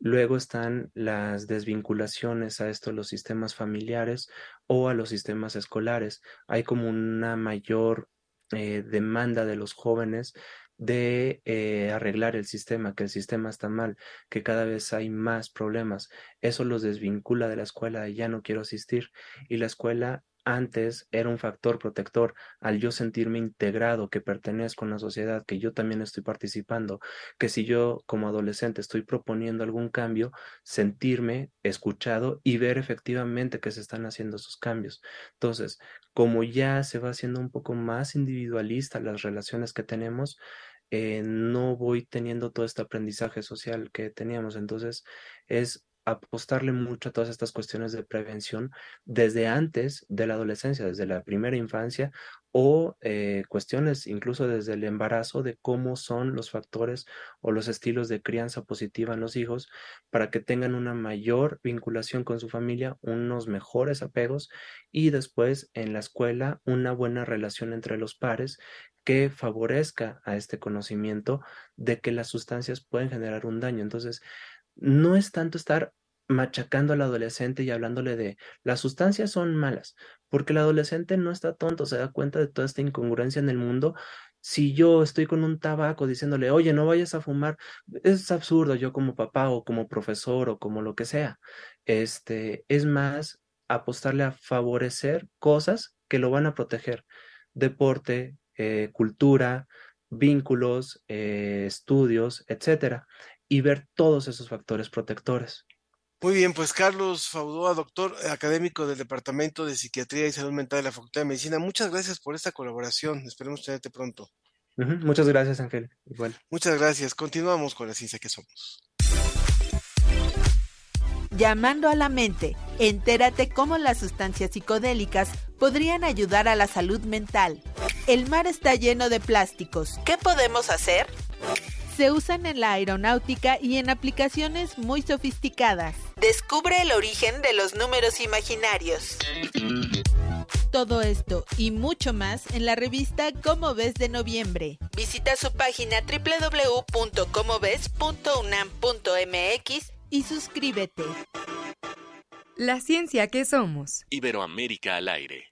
Luego están las desvinculaciones a esto, los sistemas familiares o a los sistemas escolares. Hay como una mayor eh, demanda de los jóvenes de arreglar el sistema, que el sistema está mal, que cada vez hay más problemas. Eso los desvincula de la escuela, ya no quiero asistir. Y la escuela antes era un factor protector al yo sentirme integrado, que pertenezco a la sociedad, que yo también estoy participando, que si yo como adolescente estoy proponiendo algún cambio, sentirme escuchado y ver efectivamente que se están haciendo esos cambios. Entonces, como ya se va haciendo un poco más individualista las relaciones que tenemos, eh, no voy teniendo todo este aprendizaje social que teníamos. Entonces, es apostarle mucho a todas estas cuestiones de prevención desde antes de la adolescencia, desde la primera infancia o eh, cuestiones incluso desde el embarazo de cómo son los factores o los estilos de crianza positiva en los hijos para que tengan una mayor vinculación con su familia, unos mejores apegos y después en la escuela una buena relación entre los pares que favorezca a este conocimiento de que las sustancias pueden generar un daño. Entonces, no es tanto estar machacando al adolescente y hablándole de las sustancias son malas, porque el adolescente no está tonto, se da cuenta de toda esta incongruencia en el mundo. Si yo estoy con un tabaco diciéndole, oye, no vayas a fumar, es absurdo yo como papá o como profesor o como lo que sea. Este, es más apostarle a favorecer cosas que lo van a proteger. Deporte, eh, cultura, vínculos, eh, estudios, etcétera y ver todos esos factores protectores. Muy bien, pues Carlos Faudoa, doctor académico del Departamento de Psiquiatría y Salud Mental de la Facultad de Medicina, muchas gracias por esta colaboración. Esperemos tenerte pronto. Muchas gracias, Ángel. Igual. Muchas gracias. Continuamos con la ciencia que somos. Llamando a la mente, entérate cómo las sustancias psicodélicas podrían ayudar a la salud mental. El mar está lleno de plásticos. ¿Qué podemos hacer? Se usan en la aeronáutica y en aplicaciones muy sofisticadas. Descubre el origen de los números imaginarios. Todo esto y mucho más en la revista Cómo ves de noviembre. Visita su página www.comoves.unam.mx y suscríbete. La ciencia que somos. Iberoamérica al aire.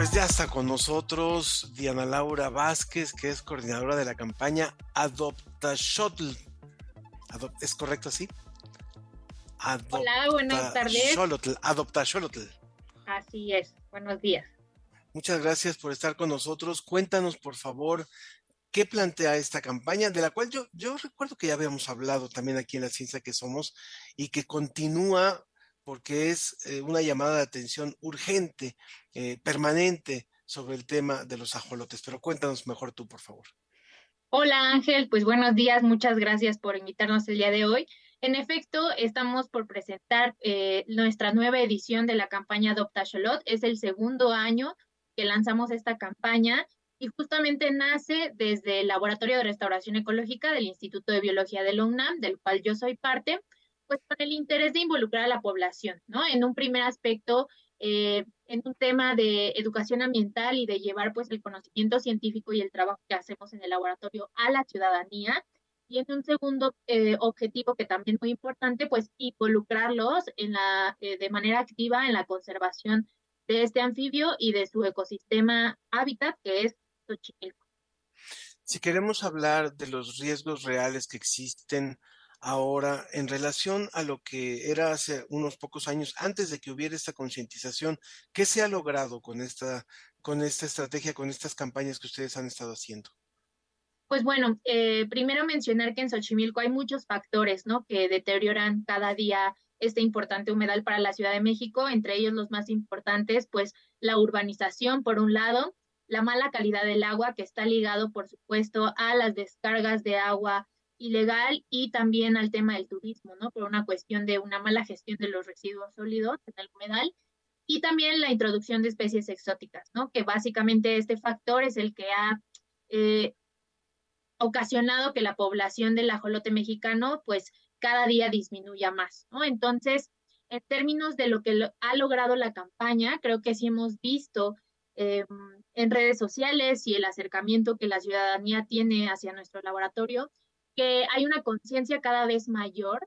Pues ya está con nosotros Diana Laura Vázquez, que es coordinadora de la campaña Adopta Shuttle. ¿Es correcto así? Hola, buenas tardes. Adopta Shuttle. Así es, buenos días. Muchas gracias por estar con nosotros. Cuéntanos, por favor, qué plantea esta campaña, de la cual yo, yo recuerdo que ya habíamos hablado también aquí en la ciencia que somos y que continúa porque es eh, una llamada de atención urgente, eh, permanente sobre el tema de los ajolotes. Pero cuéntanos mejor tú, por favor. Hola Ángel, pues buenos días, muchas gracias por invitarnos el día de hoy. En efecto, estamos por presentar eh, nuestra nueva edición de la campaña Adopta Xolot. Es el segundo año que lanzamos esta campaña y justamente nace desde el Laboratorio de Restauración Ecológica del Instituto de Biología de la UNAM, del cual yo soy parte, pues con el interés de involucrar a la población, ¿no? En un primer aspecto, eh, en un tema de educación ambiental y de llevar pues el conocimiento científico y el trabajo que hacemos en el laboratorio a la ciudadanía. Y en un segundo eh, objetivo que también es muy importante, pues involucrarlos en la, eh, de manera activa en la conservación de este anfibio y de su ecosistema hábitat que es Xochimilco. Si queremos hablar de los riesgos reales que existen ahora en relación a lo que era hace unos pocos años antes de que hubiera esta concientización, ¿qué se ha logrado con esta, con esta estrategia, con estas campañas que ustedes han estado haciendo? Pues bueno, eh, primero mencionar que en Xochimilco hay muchos factores, ¿no? Que deterioran cada día este importante humedal para la Ciudad de México, entre ellos los más importantes, pues la urbanización, por un lado, la mala calidad del agua, que está ligado, por supuesto, a las descargas de agua ilegal y también al tema del turismo, ¿no? Por una cuestión de una mala gestión de los residuos sólidos en el humedal y también la introducción de especies exóticas, ¿no? Que básicamente este factor es el que ha eh, ocasionado que la población del ajolote mexicano, pues, cada día disminuya más, ¿no? Entonces, en términos de lo que ha logrado la campaña, creo que sí hemos visto Em, en redes sociales y el acercamiento que la ciudadanía tiene hacia nuestro laboratorio, hay una conciencia cada vez mayor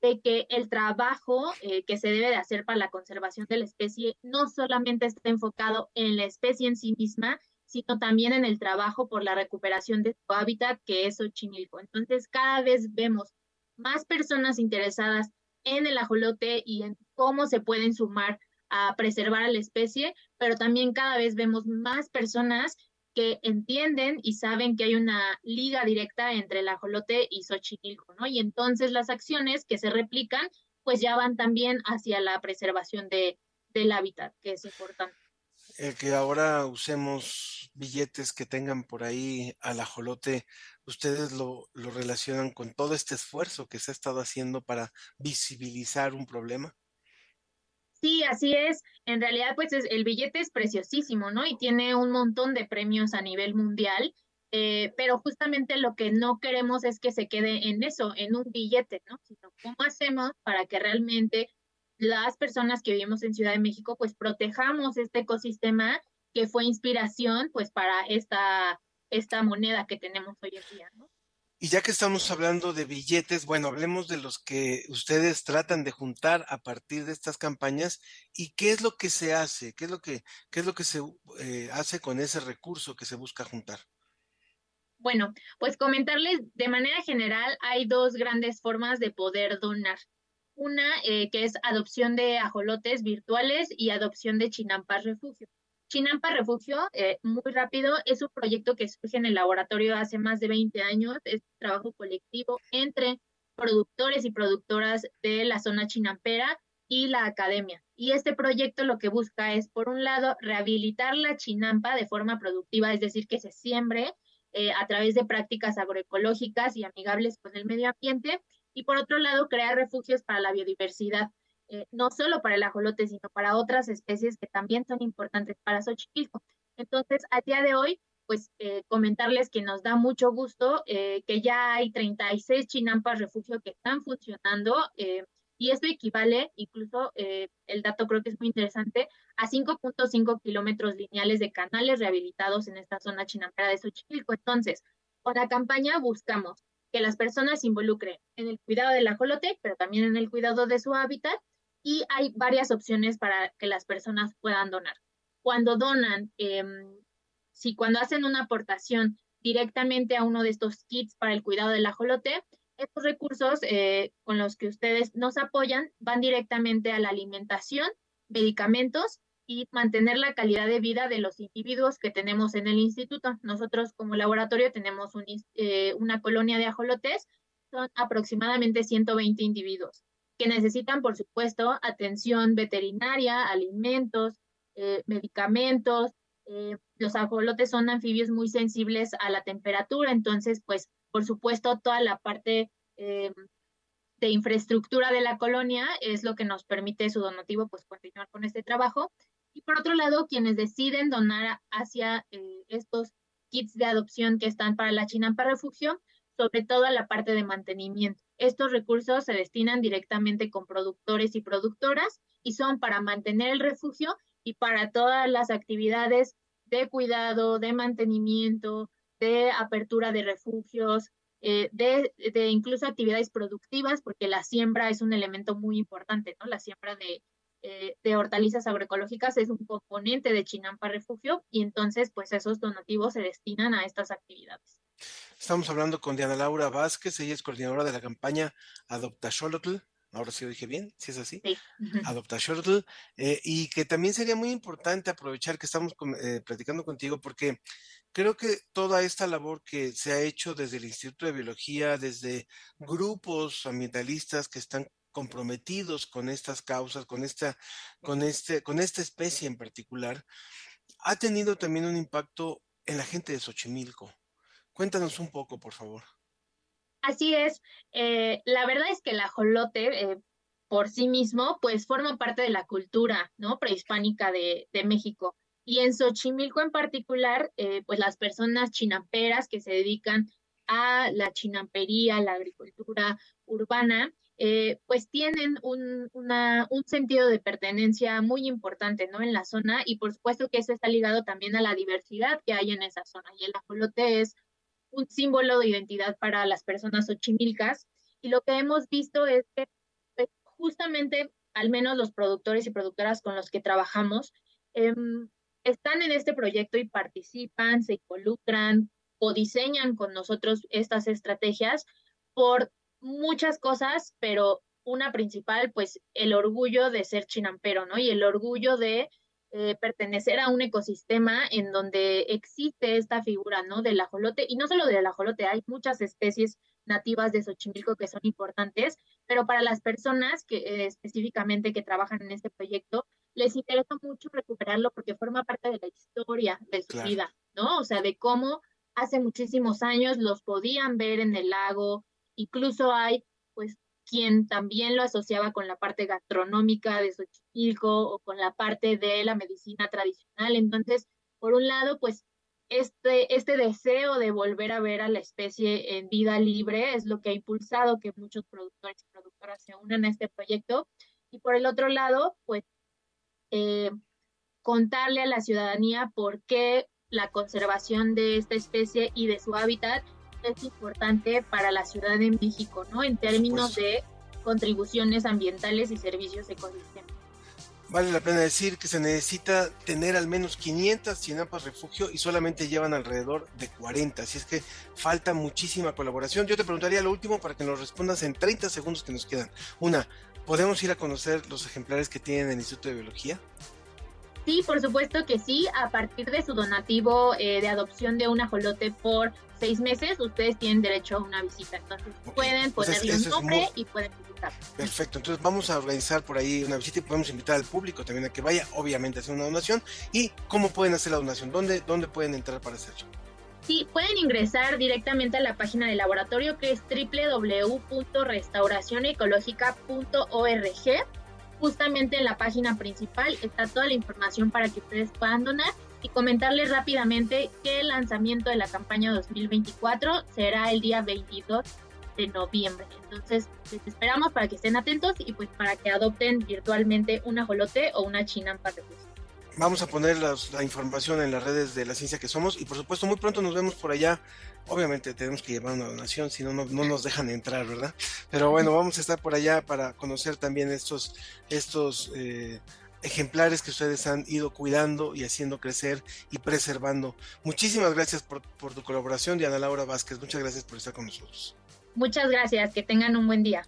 de que el trabajo eh, que se debe de hacer para la conservación de la especie no solamente está enfocado en la especie en sí misma, sino también en el trabajo por la recuperación de su hábitat, que es Xochimilco. Entonces, cada vez vemos más personas interesadas en el ajolote y en cómo se pueden sumar a preservar a la especie, pero también cada vez vemos más personas que entienden y saben que hay una liga directa entre el ajolote y Xochimilco, ¿no? Y entonces las acciones que se replican, pues ya van también hacia la preservación de, del hábitat, que es importante. El que ahora usemos billetes que tengan por ahí al ajolote, ¿ustedes lo, lo relacionan con todo este esfuerzo que se ha estado haciendo para visibilizar un problema? Sí, así es. En realidad, pues el billete es preciosísimo, ¿no? Y tiene un montón de premios a nivel mundial, eh, pero justamente lo que no queremos es que se quede en eso, en un billete, ¿no? Sino cómo hacemos para que realmente las personas que vivimos en Ciudad de México, pues protejamos este ecosistema que fue inspiración, pues para esta, esta moneda que tenemos hoy en día, ¿no? Y ya que estamos hablando de billetes, bueno, hablemos de los que ustedes tratan de juntar a partir de estas campañas y qué es lo que se hace, qué es lo que, qué es lo que se eh, hace con ese recurso que se busca juntar. Bueno, pues comentarles de manera general, hay dos grandes formas de poder donar. Una eh, que es adopción de ajolotes virtuales y adopción de chinampas refugio. Chinampa Refugio, eh, muy rápido, es un proyecto que surge en el laboratorio hace más de 20 años, es un trabajo colectivo entre productores y productoras de la zona chinampera y la academia. Y este proyecto lo que busca es, por un lado, rehabilitar la chinampa de forma productiva, es decir, que se siembre eh, a través de prácticas agroecológicas y amigables con el medio ambiente, y por otro lado, crear refugios para la biodiversidad. Eh, no solo para el ajolote, sino para otras especies que también son importantes para Xochimilco. Entonces, a día de hoy, pues eh, comentarles que nos da mucho gusto eh, que ya hay 36 chinampas refugio que están funcionando y esto equivale, incluso el dato creo que es muy interesante, a 5.5 kilómetros lineales de canales rehabilitados en esta zona chinampera de Xochimilco. Entonces, con la campaña buscamos que las personas se involucren en el cuidado del ajolote, pero también en el cuidado de su hábitat y hay varias opciones para que las personas puedan donar. Cuando donan, em, si cuando hacen una aportación directamente a uno de estos kits para el cuidado del ajolote, estos recursos eh, con los que ustedes nos apoyan van directamente a la alimentación, medicamentos y mantener la calidad de vida de los individuos que tenemos en el instituto. Nosotros como laboratorio tenemos eh, una colonia de ajolotes, son aproximadamente 120 individuos que necesitan, por supuesto, atención veterinaria, alimentos, eh, medicamentos. Eh, los ajolotes son anfibios muy sensibles a la temperatura, entonces, pues, por supuesto, toda la parte eh, de infraestructura de la colonia es lo que nos permite su donativo, pues, continuar con este trabajo. Y por otro lado, quienes deciden donar hacia estos kits de adopción que están para la Chinampa Refugio, sobre todo a la parte de mantenimiento. Estos recursos se destinan directamente con productores y productoras y son para mantener el refugio y para todas las actividades de cuidado, de mantenimiento, de apertura de refugios, eh, de, incluso actividades productivas, porque la siembra es un elemento muy importante, ¿no? La siembra de eh, de hortalizas agroecológicas es un componente de Chinampa Refugio y entonces pues esos donativos se destinan a estas actividades. Estamos hablando con Diana Laura Vázquez, ella es coordinadora de la campaña Adopta Xolotl, ahora sí lo dije bien, si es así, sí. Adopta Xolotl, eh, y que también sería muy importante aprovechar que estamos eh, platicando contigo porque creo que toda esta labor que se ha hecho desde el Instituto de Biología, desde grupos ambientalistas que están comprometidos con estas causas, con esta, con este, con esta especie en particular, ha tenido también un impacto en la gente de Xochimilco. Cuéntanos un poco, por favor. Así es. Eh, la verdad es que el ajolote eh, por sí mismo, pues forma parte de la cultura. Prehispánica de, México. Y en Xochimilco en particular, eh, pues las personas chinamperas que se dedican a la chinampería, la agricultura urbana, eh, pues tienen un, un sentido de pertenencia muy importante, ¿no? En la zona y por supuesto que eso está ligado también a la diversidad que hay en esa zona. Y el ajolote es un símbolo de identidad para las personas ochimilcas. Y lo que hemos visto es que pues, justamente, al menos los productores y productoras con los que trabajamos, eh, están en este proyecto y participan, se involucran o diseñan con nosotros estas estrategias por muchas cosas, pero una principal, pues el orgullo de ser chinampero, ¿no? Y el orgullo de eh, pertenecer a un ecosistema en donde existe esta figura, ¿no? Del ajolote, y no solo del ajolote, hay muchas especies nativas de Xochimilco que son importantes, pero para las personas que eh, específicamente que trabajan en este proyecto, les interesa mucho recuperarlo porque forma parte de la historia de su claro. vida, ¿no? O sea, de cómo hace muchísimos años los podían ver en el lago, incluso hay, pues, quien también lo asociaba con la parte gastronómica de Xochimilco o con la parte de la medicina tradicional. Entonces, por un lado, pues, este, este deseo de volver a ver a la especie en vida libre es lo que ha impulsado que muchos productores y productoras se unan a este proyecto. Y por el otro lado, pues eh, contarle a la ciudadanía por qué la conservación de esta especie y de su hábitat es importante para la Ciudad de México, ¿no? En términos de contribuciones ambientales y servicios ecosistémicos. Vale la pena decir que se necesita tener al menos 500 chinampas refugio y solamente llevan alrededor de 40, así es que falta muchísima colaboración. Yo te preguntaría lo último para que nos respondas en 30 segundos que nos quedan. Una, ¿podemos ir a conocer los ejemplares que tienen el Instituto de Biología? Sí, por supuesto que sí. A partir de su donativo eh, de adopción de un ajolote por seis meses, ustedes tienen derecho a una visita. Entonces okay. pueden ponerle Entonces, un nombre muy... y pueden visitar. Perfecto. Entonces vamos a organizar por ahí una visita y podemos invitar al público también a que vaya, obviamente, a hacer una donación. ¿Y cómo pueden hacer la donación? ¿Dónde, dónde pueden entrar para hacerlo? Sí, pueden ingresar directamente a la página del laboratorio que es www.restauracionecológica.org justamente en la página principal está toda la información para que ustedes puedan donar y comentarles rápidamente que el lanzamiento de la campaña 2024 será el día 22 de noviembre. Entonces, les esperamos para que estén atentos y pues para que adopten virtualmente un ajolote o una chinampa de bus. Vamos a poner las, la información en las redes de la ciencia que somos y por supuesto muy pronto nos vemos por allá. Obviamente tenemos que llevar una donación, si no, no, no nos dejan entrar, ¿verdad? Pero bueno, vamos a estar por allá para conocer también estos, estos eh, ejemplares que ustedes han ido cuidando y haciendo crecer y preservando. Muchísimas gracias por, por tu colaboración, Diana Laura Vázquez. Muchas gracias por estar con nosotros. Muchas gracias, que tengan un buen día.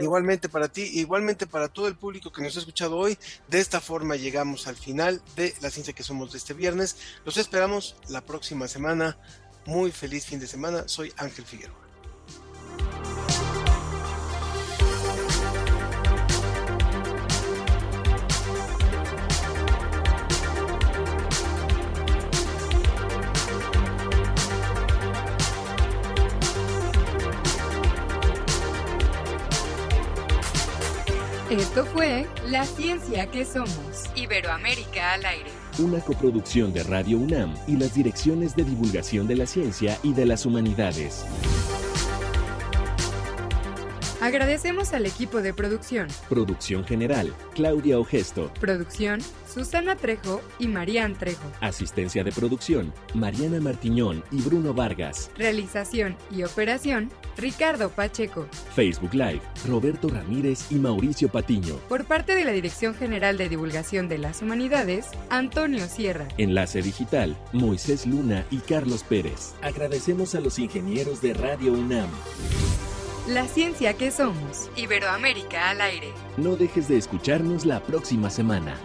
Igualmente para ti, igualmente para todo el público que nos ha escuchado hoy. De esta forma llegamos al final de la ciencia que somos de este viernes. Los esperamos la próxima semana. Muy feliz fin de semana. Soy Ángel Figueroa. Esto fue La Ciencia que Somos, Iberoamérica al aire. Una coproducción de Radio UNAM y las direcciones de divulgación de la ciencia y de las humanidades. Agradecemos al equipo de producción. Producción general, Claudia Ogesto. Producción, Susana Trejo y Marían Trejo. Asistencia de producción, Mariana Martiñón y Bruno Vargas. Realización y operación, Ricardo Pacheco. Facebook Live, Roberto Ramírez y Mauricio Patiño. Por parte de la Dirección General de Divulgación de las Humanidades, Antonio Sierra. Enlace digital, Moisés Luna y Carlos Pérez. Agradecemos a los ingenieros de Radio UNAM. La ciencia que somos. Iberoamérica al aire. No dejes de escucharnos la próxima semana.